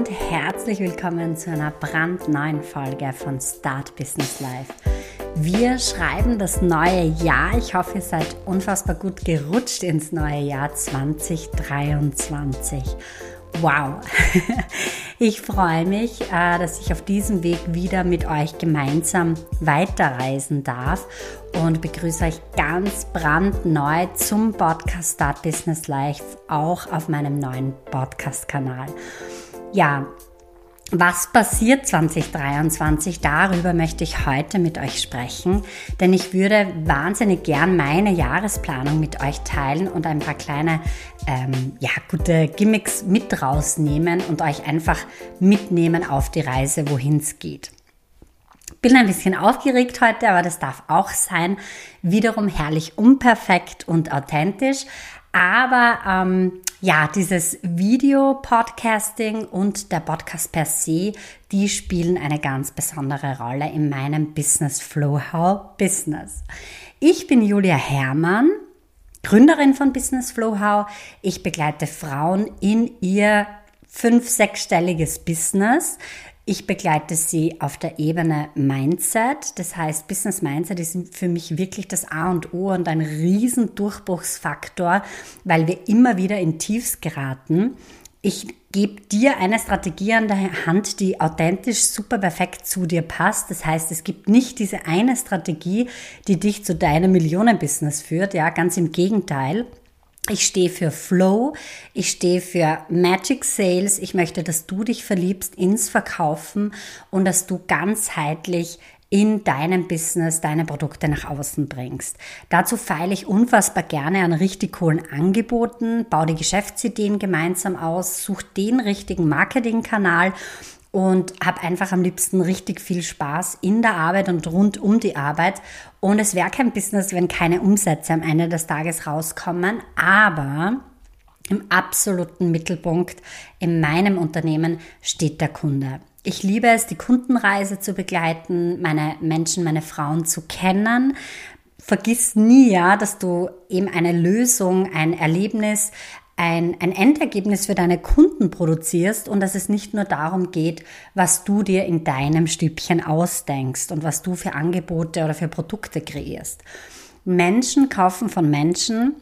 und herzlich willkommen zu einer brandneuen Folge von Start Business Life. Wir schreiben das neue Jahr. Ich hoffe, ihr seid unfassbar gut gerutscht ins neue Jahr 2023. Wow! Ich freue mich, äh, dass ich auf diesem Weg wieder mit euch gemeinsam weiterreisen darf und begrüße euch ganz brandneu zum Podcast Start Business Life, auch auf meinem neuen Podcast-Kanal. Ja, was passiert 2023? Darüber möchte ich heute mit euch sprechen, denn ich würde wahnsinnig gern meine Jahresplanung mit euch teilen und ein paar kleine, ähm, ja, gute Gimmicks mit rausnehmen und euch einfach mitnehmen auf die Reise, wohin es geht. Bin ein bisschen aufgeregt heute, aber das darf auch sein. Wiederum herrlich unperfekt und authentisch. Aber ähm, ja, dieses Video-Podcasting und der Podcast per se, die spielen eine ganz besondere Rolle in meinem Business Flow How Business. Ich bin Julia Herrmann, Gründerin von Business Flow How. Ich begleite Frauen in ihr fünf-, sechsstelliges Business ich begleite sie auf der Ebene Mindset. Das heißt, Business Mindset ist für mich wirklich das A und O und ein riesen Durchbruchsfaktor, weil wir immer wieder in Tiefs geraten. Ich gebe dir eine Strategie an der Hand, die authentisch super perfekt zu dir passt. Das heißt, es gibt nicht diese eine Strategie, die dich zu deinem Millionenbusiness führt. Ja, ganz im Gegenteil. Ich stehe für Flow, ich stehe für Magic Sales. Ich möchte, dass du dich verliebst ins Verkaufen und dass du ganzheitlich in deinem Business deine Produkte nach außen bringst. Dazu feile ich unfassbar gerne an richtig coolen Angeboten, baue die Geschäftsideen gemeinsam aus, suche den richtigen Marketingkanal und habe einfach am liebsten richtig viel Spaß in der Arbeit und rund um die Arbeit. Und es wäre kein Business, wenn keine Umsätze am Ende des Tages rauskommen. Aber im absoluten Mittelpunkt in meinem Unternehmen steht der Kunde. Ich liebe es, die Kundenreise zu begleiten, meine Menschen, meine Frauen zu kennen. Vergiss nie, ja, dass du eben eine Lösung, ein Erlebnis, ein, ein Endergebnis für deine Kunden produzierst und dass es nicht nur darum geht, was du dir in deinem Stübchen ausdenkst und was du für Angebote oder für Produkte kreierst. Menschen kaufen von Menschen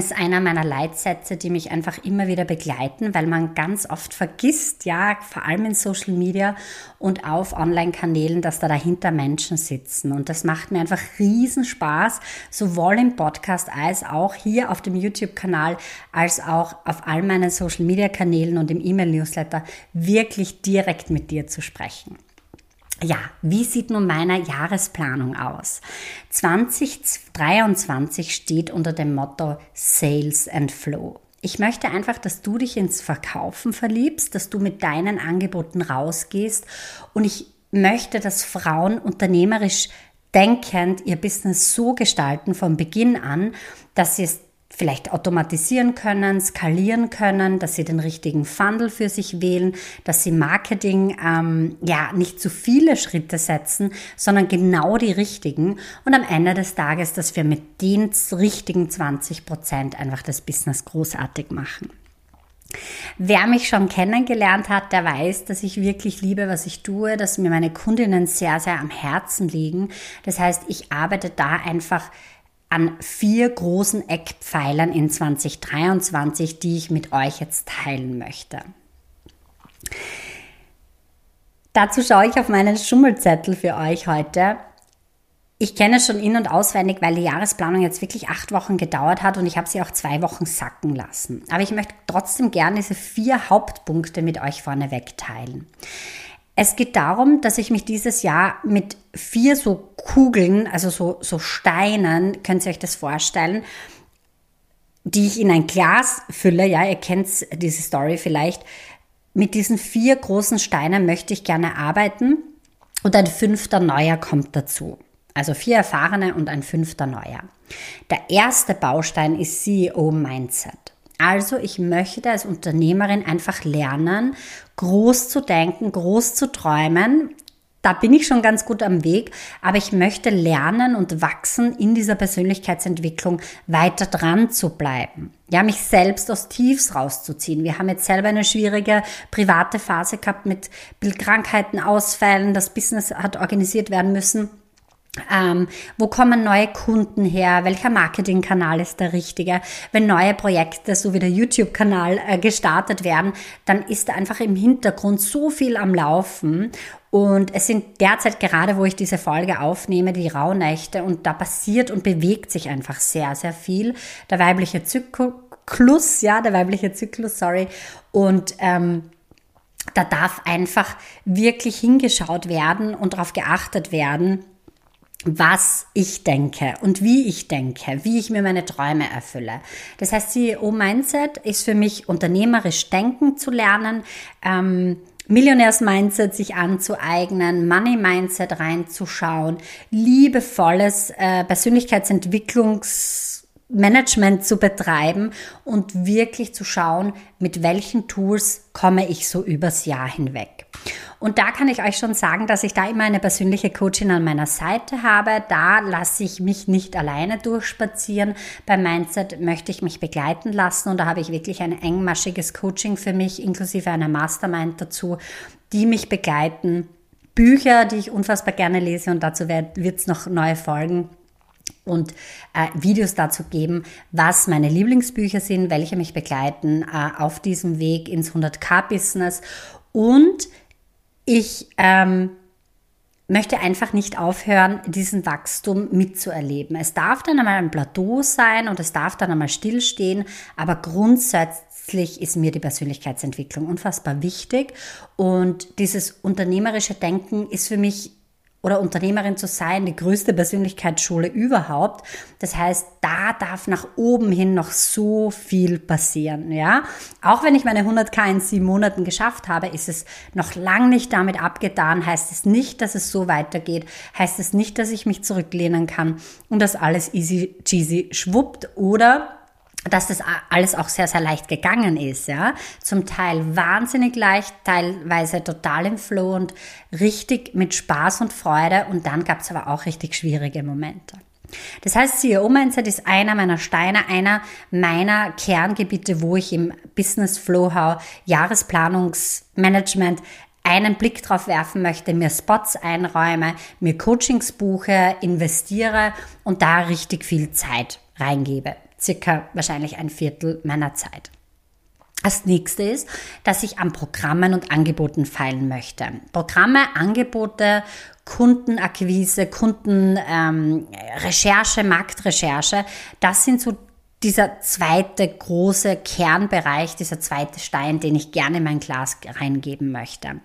ist einer meiner Leitsätze, die mich einfach immer wieder begleiten, weil man ganz oft vergisst, ja, vor allem in Social Media und auf Online-Kanälen, dass da dahinter Menschen sitzen. Und das macht mir einfach riesen Spaß, sowohl im Podcast als auch hier auf dem YouTube-Kanal, als auch auf all meinen Social Media-Kanälen und im E-Mail-Newsletter wirklich direkt mit dir zu sprechen. Ja, wie sieht nun meine Jahresplanung aus? 2023 steht unter dem Motto Sales and Flow. Ich möchte einfach, dass du dich ins Verkaufen verliebst, dass du mit deinen Angeboten rausgehst und ich möchte, dass Frauen unternehmerisch denkend ihr Business so gestalten von Beginn an, dass sie es vielleicht automatisieren können, skalieren können, dass sie den richtigen Funnel für sich wählen, dass sie Marketing ähm, ja nicht zu viele Schritte setzen, sondern genau die richtigen und am Ende des Tages, dass wir mit den richtigen 20 Prozent einfach das Business großartig machen. Wer mich schon kennengelernt hat, der weiß, dass ich wirklich liebe, was ich tue, dass mir meine Kundinnen sehr, sehr am Herzen liegen. Das heißt, ich arbeite da einfach an vier großen Eckpfeilern in 2023, die ich mit euch jetzt teilen möchte. Dazu schaue ich auf meinen Schummelzettel für euch heute. Ich kenne es schon in- und auswendig, weil die Jahresplanung jetzt wirklich acht Wochen gedauert hat und ich habe sie auch zwei Wochen sacken lassen. Aber ich möchte trotzdem gerne diese vier Hauptpunkte mit euch vorneweg teilen. Es geht darum, dass ich mich dieses Jahr mit vier so Kugeln, also so, so Steinen, könnt ihr euch das vorstellen, die ich in ein Glas fülle. Ja, ihr kennt diese Story vielleicht. Mit diesen vier großen Steinen möchte ich gerne arbeiten und ein fünfter neuer kommt dazu. Also vier erfahrene und ein fünfter neuer. Der erste Baustein ist CEO Mindset. Also ich möchte als Unternehmerin einfach lernen, groß zu denken, groß zu träumen, da bin ich schon ganz gut am Weg, aber ich möchte lernen und wachsen in dieser Persönlichkeitsentwicklung weiter dran zu bleiben. Ja, mich selbst aus Tiefs rauszuziehen. Wir haben jetzt selber eine schwierige private Phase gehabt mit Bildkrankheiten, Ausfällen, das Business hat organisiert werden müssen. Ähm, wo kommen neue Kunden her? Welcher Marketingkanal ist der richtige? Wenn neue Projekte, so wie der YouTube-Kanal, äh, gestartet werden, dann ist einfach im Hintergrund so viel am Laufen. Und es sind derzeit gerade, wo ich diese Folge aufnehme, die Rauhnächte und da passiert und bewegt sich einfach sehr, sehr viel. Der weibliche Zyklus, ja, der weibliche Zyklus, sorry. Und ähm, da darf einfach wirklich hingeschaut werden und darauf geachtet werden, was ich denke und wie ich denke, wie ich mir meine Träume erfülle. Das heißt, CEO-Mindset ist für mich unternehmerisch denken zu lernen, ähm, Millionärs-Mindset sich anzueignen, Money-Mindset reinzuschauen, liebevolles äh, Persönlichkeitsentwicklungsmanagement zu betreiben und wirklich zu schauen, mit welchen Tools komme ich so übers Jahr hinweg. Und da kann ich euch schon sagen, dass ich da immer eine persönliche Coachin an meiner Seite habe. Da lasse ich mich nicht alleine durchspazieren. Beim Mindset möchte ich mich begleiten lassen und da habe ich wirklich ein engmaschiges Coaching für mich, inklusive einer Mastermind dazu, die mich begleiten. Bücher, die ich unfassbar gerne lese und dazu wird es noch neue Folgen und äh, Videos dazu geben, was meine Lieblingsbücher sind, welche mich begleiten äh, auf diesem Weg ins 100k-Business und ich ähm, möchte einfach nicht aufhören, diesen Wachstum mitzuerleben. Es darf dann einmal ein Plateau sein und es darf dann einmal stillstehen, aber grundsätzlich ist mir die Persönlichkeitsentwicklung unfassbar wichtig und dieses unternehmerische Denken ist für mich oder Unternehmerin zu sein, die größte Persönlichkeitsschule überhaupt. Das heißt, da darf nach oben hin noch so viel passieren, ja. Auch wenn ich meine 100k in sieben Monaten geschafft habe, ist es noch lang nicht damit abgetan, heißt es nicht, dass es so weitergeht, heißt es nicht, dass ich mich zurücklehnen kann und dass alles easy cheesy schwuppt oder dass das alles auch sehr, sehr leicht gegangen ist, ja. Zum Teil wahnsinnig leicht, teilweise total im Flow und richtig mit Spaß und Freude. Und dann gab es aber auch richtig schwierige Momente. Das heißt, CEO Mindset ist einer meiner Steine, einer meiner Kerngebiete, wo ich im Business Flow How Jahresplanungsmanagement einen Blick drauf werfen möchte, mir Spots einräume, mir Coachings buche, investiere und da richtig viel Zeit reingebe circa wahrscheinlich ein Viertel meiner Zeit. Das nächste ist, dass ich an Programmen und Angeboten feilen möchte. Programme, Angebote, Kundenakquise, Kundenrecherche, ähm, Marktrecherche, das sind so dieser zweite große Kernbereich, dieser zweite Stein, den ich gerne in mein Glas reingeben möchte.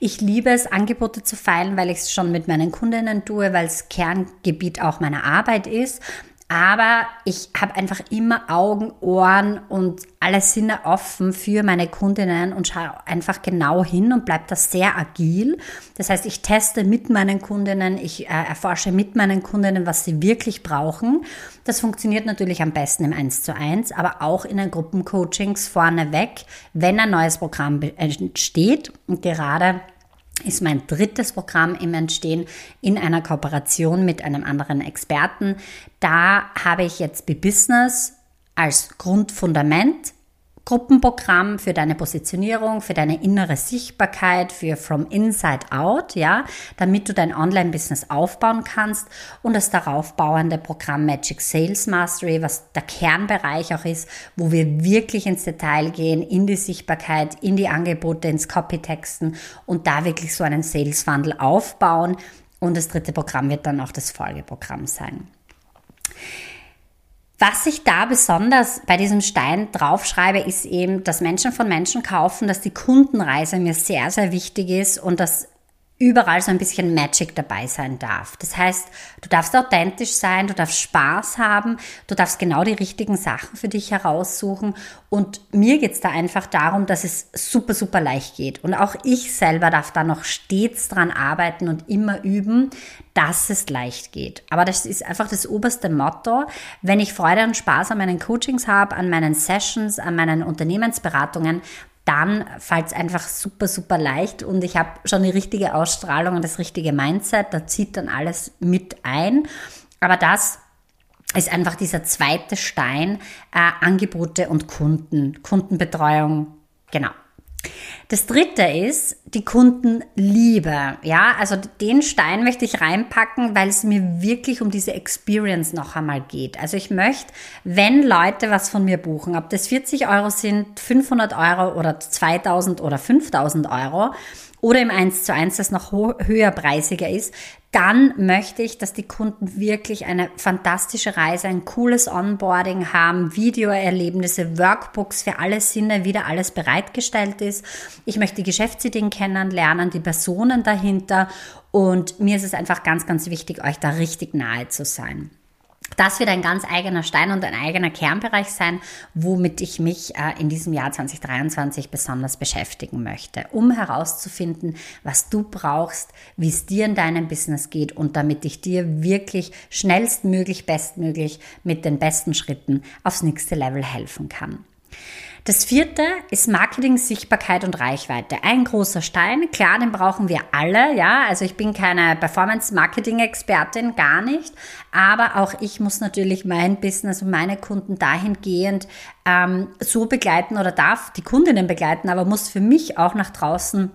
Ich liebe es, Angebote zu feilen, weil ich es schon mit meinen Kundinnen tue, weil es Kerngebiet auch meiner Arbeit ist. Aber ich habe einfach immer Augen, Ohren und alle Sinne offen für meine Kundinnen und schaue einfach genau hin und bleibe da sehr agil. Das heißt, ich teste mit meinen Kundinnen, ich äh, erforsche mit meinen Kundinnen, was sie wirklich brauchen. Das funktioniert natürlich am besten im 1 zu 1, aber auch in den Gruppencoachings vorneweg, wenn ein neues Programm entsteht. Und gerade ist mein drittes Programm im Entstehen in einer Kooperation mit einem anderen Experten. Da habe ich jetzt B-Business als Grundfundament Gruppenprogramm für deine Positionierung, für deine innere Sichtbarkeit, für From Inside Out, ja, damit du dein Online-Business aufbauen kannst und das darauf bauende Programm Magic Sales Mastery, was der Kernbereich auch ist, wo wir wirklich ins Detail gehen, in die Sichtbarkeit, in die Angebote, ins Copytexten und da wirklich so einen Sales Funnel aufbauen. Und das dritte Programm wird dann auch das Folgeprogramm sein. Was ich da besonders bei diesem Stein draufschreibe, ist eben, dass Menschen von Menschen kaufen, dass die Kundenreise mir sehr, sehr wichtig ist und dass überall so ein bisschen Magic dabei sein darf. Das heißt, du darfst authentisch sein, du darfst Spaß haben, du darfst genau die richtigen Sachen für dich heraussuchen. Und mir geht's da einfach darum, dass es super, super leicht geht. Und auch ich selber darf da noch stets dran arbeiten und immer üben, dass es leicht geht. Aber das ist einfach das oberste Motto. Wenn ich Freude und Spaß an meinen Coachings habe, an meinen Sessions, an meinen Unternehmensberatungen, dann fällt es einfach super, super leicht und ich habe schon die richtige Ausstrahlung und das richtige Mindset, da zieht dann alles mit ein. Aber das ist einfach dieser zweite Stein, äh, Angebote und Kunden, Kundenbetreuung, genau. Das dritte ist die Kundenliebe. Ja, also den Stein möchte ich reinpacken, weil es mir wirklich um diese Experience noch einmal geht. Also ich möchte, wenn Leute was von mir buchen, ob das 40 Euro sind, 500 Euro oder 2000 oder 5000 Euro, oder im 1 zu 1, das noch höherpreisiger ist, dann möchte ich, dass die Kunden wirklich eine fantastische Reise, ein cooles Onboarding haben, Videoerlebnisse, Workbooks für alle Sinne, wieder alles bereitgestellt ist. Ich möchte die Geschäftsideen kennenlernen, die Personen dahinter und mir ist es einfach ganz, ganz wichtig, euch da richtig nahe zu sein. Das wird ein ganz eigener Stein und ein eigener Kernbereich sein, womit ich mich äh, in diesem Jahr 2023 besonders beschäftigen möchte, um herauszufinden, was du brauchst, wie es dir in deinem Business geht und damit ich dir wirklich schnellstmöglich, bestmöglich mit den besten Schritten aufs nächste Level helfen kann. Das vierte ist Marketing, Sichtbarkeit und Reichweite. Ein großer Stein. Klar, den brauchen wir alle, ja. Also ich bin keine Performance-Marketing-Expertin, gar nicht. Aber auch ich muss natürlich mein Business und meine Kunden dahingehend ähm, so begleiten oder darf die Kundinnen begleiten, aber muss für mich auch nach draußen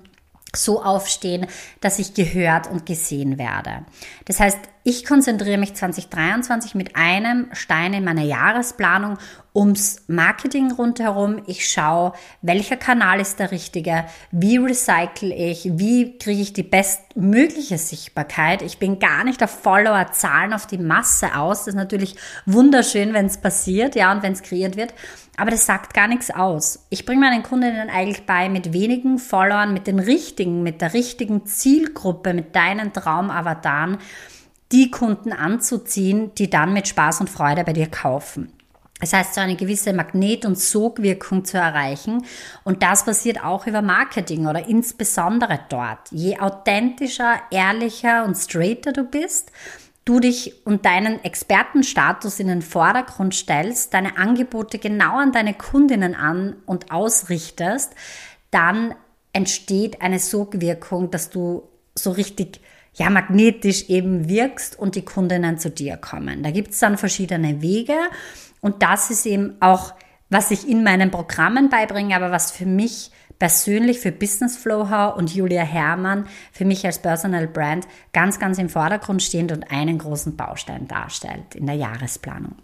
so aufstehen, dass ich gehört und gesehen werde. Das heißt, ich konzentriere mich 2023 mit einem Stein in meiner Jahresplanung ums Marketing rundherum. Ich schaue, welcher Kanal ist der richtige, wie recycle ich, wie kriege ich die bestmögliche Sichtbarkeit. Ich bin gar nicht auf Follower-Zahlen, auf die Masse aus. Das ist natürlich wunderschön, wenn es passiert, ja, und wenn es kreiert wird. Aber das sagt gar nichts aus. Ich bringe meinen Kundinnen eigentlich bei, mit wenigen Followern, mit den richtigen, mit der richtigen Zielgruppe, mit deinen Traumavataren, die Kunden anzuziehen, die dann mit Spaß und Freude bei dir kaufen. Das heißt, so eine gewisse Magnet- und Sogwirkung zu erreichen. Und das passiert auch über Marketing oder insbesondere dort. Je authentischer, ehrlicher und straighter du bist, du dich und deinen Expertenstatus in den Vordergrund stellst, deine Angebote genau an deine Kundinnen an und ausrichtest, dann entsteht eine Sogwirkung, dass du so richtig ja, magnetisch eben wirkst und die Kundinnen zu dir kommen. Da gibt es dann verschiedene Wege und das ist eben auch, was ich in meinen Programmen beibringe, aber was für mich persönlich für Business Flow und Julia Herrmann für mich als Personal Brand ganz, ganz im Vordergrund stehend und einen großen Baustein darstellt in der Jahresplanung.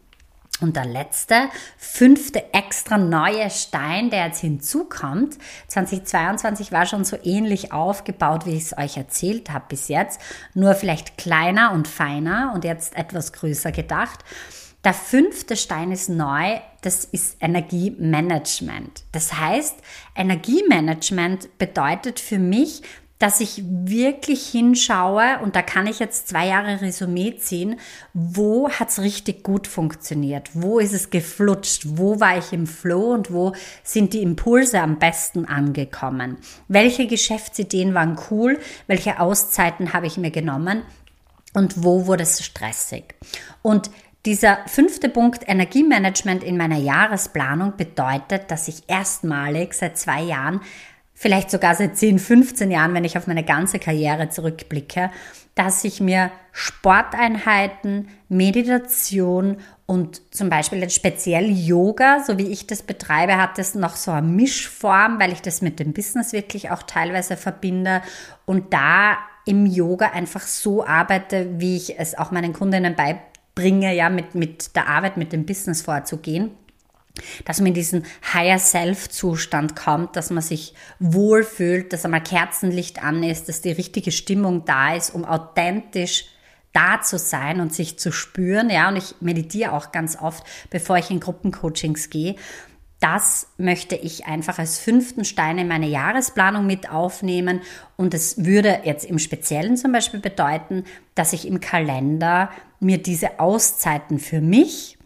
Und der letzte, fünfte extra neue Stein, der jetzt hinzukommt, 2022 war schon so ähnlich aufgebaut, wie ich es euch erzählt habe bis jetzt, nur vielleicht kleiner und feiner und jetzt etwas größer gedacht. Der fünfte Stein ist neu, das ist Energiemanagement. Das heißt, Energiemanagement bedeutet für mich, dass ich wirklich hinschaue und da kann ich jetzt zwei Jahre Resümee ziehen, wo hat es richtig gut funktioniert, wo ist es geflutscht, wo war ich im Flow und wo sind die Impulse am besten angekommen, welche Geschäftsideen waren cool, welche Auszeiten habe ich mir genommen? Und wo wurde es stressig. Und dieser fünfte Punkt Energiemanagement in meiner Jahresplanung bedeutet, dass ich erstmalig seit zwei Jahren, vielleicht sogar seit 10, 15 Jahren, wenn ich auf meine ganze Karriere zurückblicke, dass ich mir Sporteinheiten, Meditation und zum Beispiel jetzt speziell Yoga, so wie ich das betreibe, hat es noch so eine Mischform, weil ich das mit dem Business wirklich auch teilweise verbinde und da im Yoga einfach so arbeite, wie ich es auch meinen Kundinnen beibringe bringe, ja, mit, mit der Arbeit, mit dem Business vorzugehen dass man in diesen Higher Self-Zustand kommt, dass man sich wohlfühlt, dass einmal Kerzenlicht an ist, dass die richtige Stimmung da ist, um authentisch da zu sein und sich zu spüren. Ja, und ich meditiere auch ganz oft, bevor ich in Gruppencoachings gehe. Das möchte ich einfach als fünften Stein in meine Jahresplanung mit aufnehmen. Und es würde jetzt im Speziellen zum Beispiel bedeuten, dass ich im Kalender mir diese Auszeiten für mich,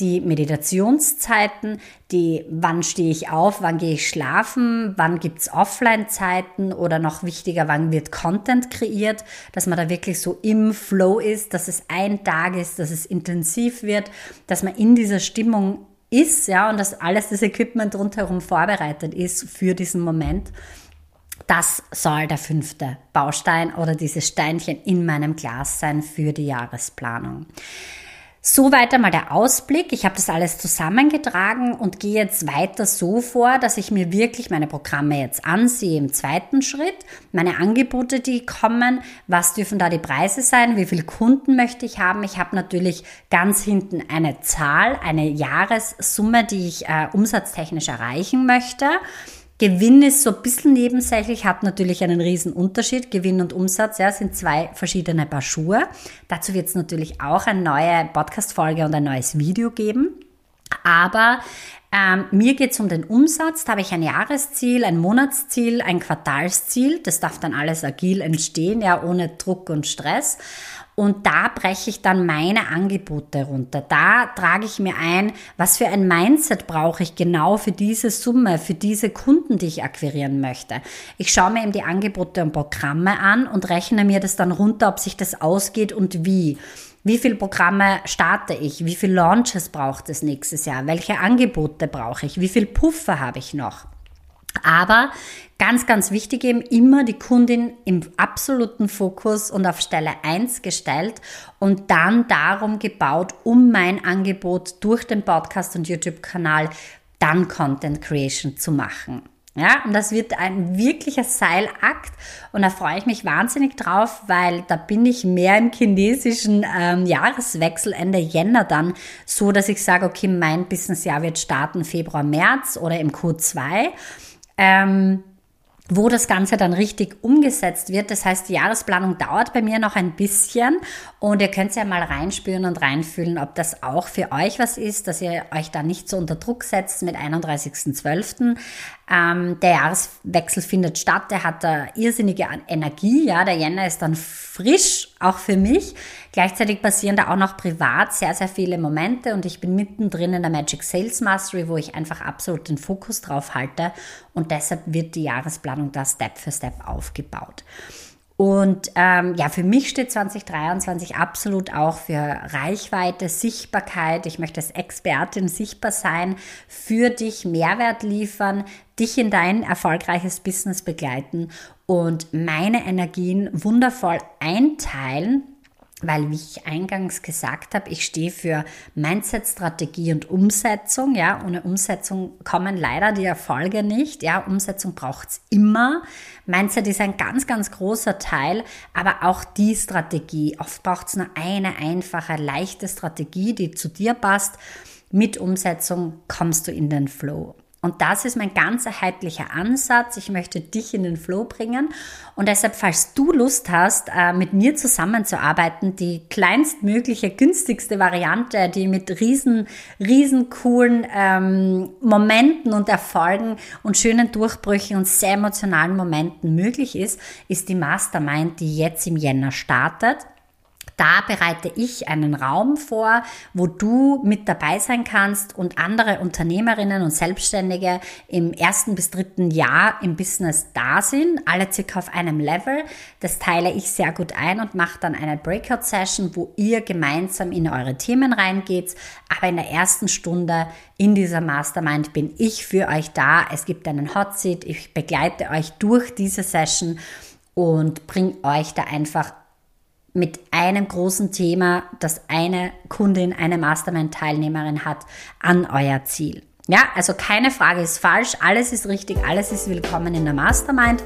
die Meditationszeiten, die wann stehe ich auf, wann gehe ich schlafen, wann gibt es Offline-Zeiten oder noch wichtiger, wann wird Content kreiert, dass man da wirklich so im Flow ist, dass es ein Tag ist, dass es intensiv wird, dass man in dieser Stimmung ist, ja, und dass alles das Equipment rundherum vorbereitet ist für diesen Moment. Das soll der fünfte Baustein oder dieses Steinchen in meinem Glas sein für die Jahresplanung. Soweit einmal der Ausblick. Ich habe das alles zusammengetragen und gehe jetzt weiter so vor, dass ich mir wirklich meine Programme jetzt ansehe im zweiten Schritt, meine Angebote, die kommen, was dürfen da die Preise sein, wie viele Kunden möchte ich haben. Ich habe natürlich ganz hinten eine Zahl, eine Jahressumme, die ich äh, umsatztechnisch erreichen möchte. Gewinn ist so ein bisschen nebensächlich, hat natürlich einen riesen Unterschied. Gewinn und Umsatz ja, sind zwei verschiedene Paar Schuhe. Dazu wird es natürlich auch eine neue Podcast-Folge und ein neues Video geben. Aber ähm, mir geht es um den Umsatz. Da habe ich ein Jahresziel, ein Monatsziel, ein Quartalsziel. Das darf dann alles agil entstehen, ja, ohne Druck und Stress. Und da breche ich dann meine Angebote runter. Da trage ich mir ein, was für ein Mindset brauche ich genau für diese Summe, für diese Kunden, die ich akquirieren möchte. Ich schaue mir eben die Angebote und Programme an und rechne mir das dann runter, ob sich das ausgeht und wie. Wie viele Programme starte ich? Wie viele Launches braucht es nächstes Jahr? Welche Angebote brauche ich? Wie viel Puffer habe ich noch? Aber ganz, ganz wichtig eben immer die Kundin im absoluten Fokus und auf Stelle 1 gestellt und dann darum gebaut, um mein Angebot durch den Podcast und YouTube-Kanal dann Content Creation zu machen. Ja, und das wird ein wirklicher Seilakt und da freue ich mich wahnsinnig drauf, weil da bin ich mehr im chinesischen ähm, Jahreswechsel Ende Jänner dann so, dass ich sage, okay, mein Businessjahr wird starten Februar, März oder im Q2 ähm, wo das Ganze dann richtig umgesetzt wird. Das heißt, die Jahresplanung dauert bei mir noch ein bisschen und ihr könnt ja mal reinspüren und reinfühlen, ob das auch für euch was ist, dass ihr euch da nicht so unter Druck setzt mit 31.12. Ähm, der Jahreswechsel findet statt, der hat da irrsinnige Energie, ja, der Jänner ist dann frisch, auch für mich. Gleichzeitig passieren da auch noch privat sehr, sehr viele Momente und ich bin mittendrin in der Magic Sales Mastery, wo ich einfach absolut den Fokus drauf halte und deshalb wird die Jahresplanung da Step für Step aufgebaut. Und ähm, ja, für mich steht 2023 absolut auch für Reichweite, Sichtbarkeit. Ich möchte als Expertin sichtbar sein, für dich Mehrwert liefern, dich in dein erfolgreiches Business begleiten und meine Energien wundervoll einteilen weil, wie ich eingangs gesagt habe, ich stehe für Mindset, Strategie und Umsetzung. Ja, ohne Umsetzung kommen leider die Erfolge nicht. Ja, Umsetzung braucht es immer. Mindset ist ein ganz, ganz großer Teil, aber auch die Strategie. Oft braucht es nur eine einfache, leichte Strategie, die zu dir passt. Mit Umsetzung kommst du in den Flow. Und das ist mein ganzheitlicher Ansatz. Ich möchte dich in den Flow bringen. Und deshalb, falls du Lust hast, äh, mit mir zusammenzuarbeiten, die kleinstmögliche, günstigste Variante, die mit riesen, riesen coolen ähm, Momenten und Erfolgen und schönen Durchbrüchen und sehr emotionalen Momenten möglich ist, ist die Mastermind, die jetzt im Jänner startet. Da bereite ich einen Raum vor, wo du mit dabei sein kannst und andere Unternehmerinnen und Selbstständige im ersten bis dritten Jahr im Business da sind, alle circa auf einem Level. Das teile ich sehr gut ein und mache dann eine Breakout-Session, wo ihr gemeinsam in eure Themen reingeht. Aber in der ersten Stunde in dieser Mastermind bin ich für euch da. Es gibt einen Hot Seat. Ich begleite euch durch diese Session und bringe euch da einfach mit einem großen Thema, das eine Kundin, eine Mastermind-Teilnehmerin hat, an euer Ziel. Ja, also keine Frage ist falsch, alles ist richtig, alles ist willkommen in der Mastermind.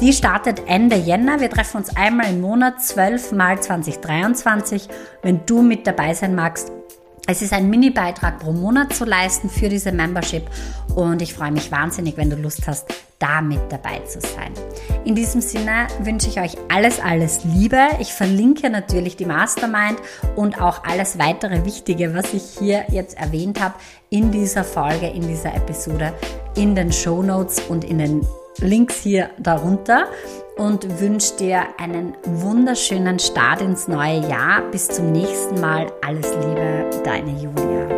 Die startet Ende Jänner. Wir treffen uns einmal im Monat, 12 mal 2023. Wenn du mit dabei sein magst, es ist ein Mini-Beitrag pro Monat zu leisten für diese Membership und ich freue mich wahnsinnig, wenn du Lust hast, da mit dabei zu sein. In diesem Sinne wünsche ich euch alles, alles Liebe. Ich verlinke natürlich die Mastermind und auch alles weitere Wichtige, was ich hier jetzt erwähnt habe, in dieser Folge, in dieser Episode, in den Show Notes und in den Links hier darunter und wünsche dir einen wunderschönen Start ins neue Jahr. Bis zum nächsten Mal. Alles Liebe, deine Julia.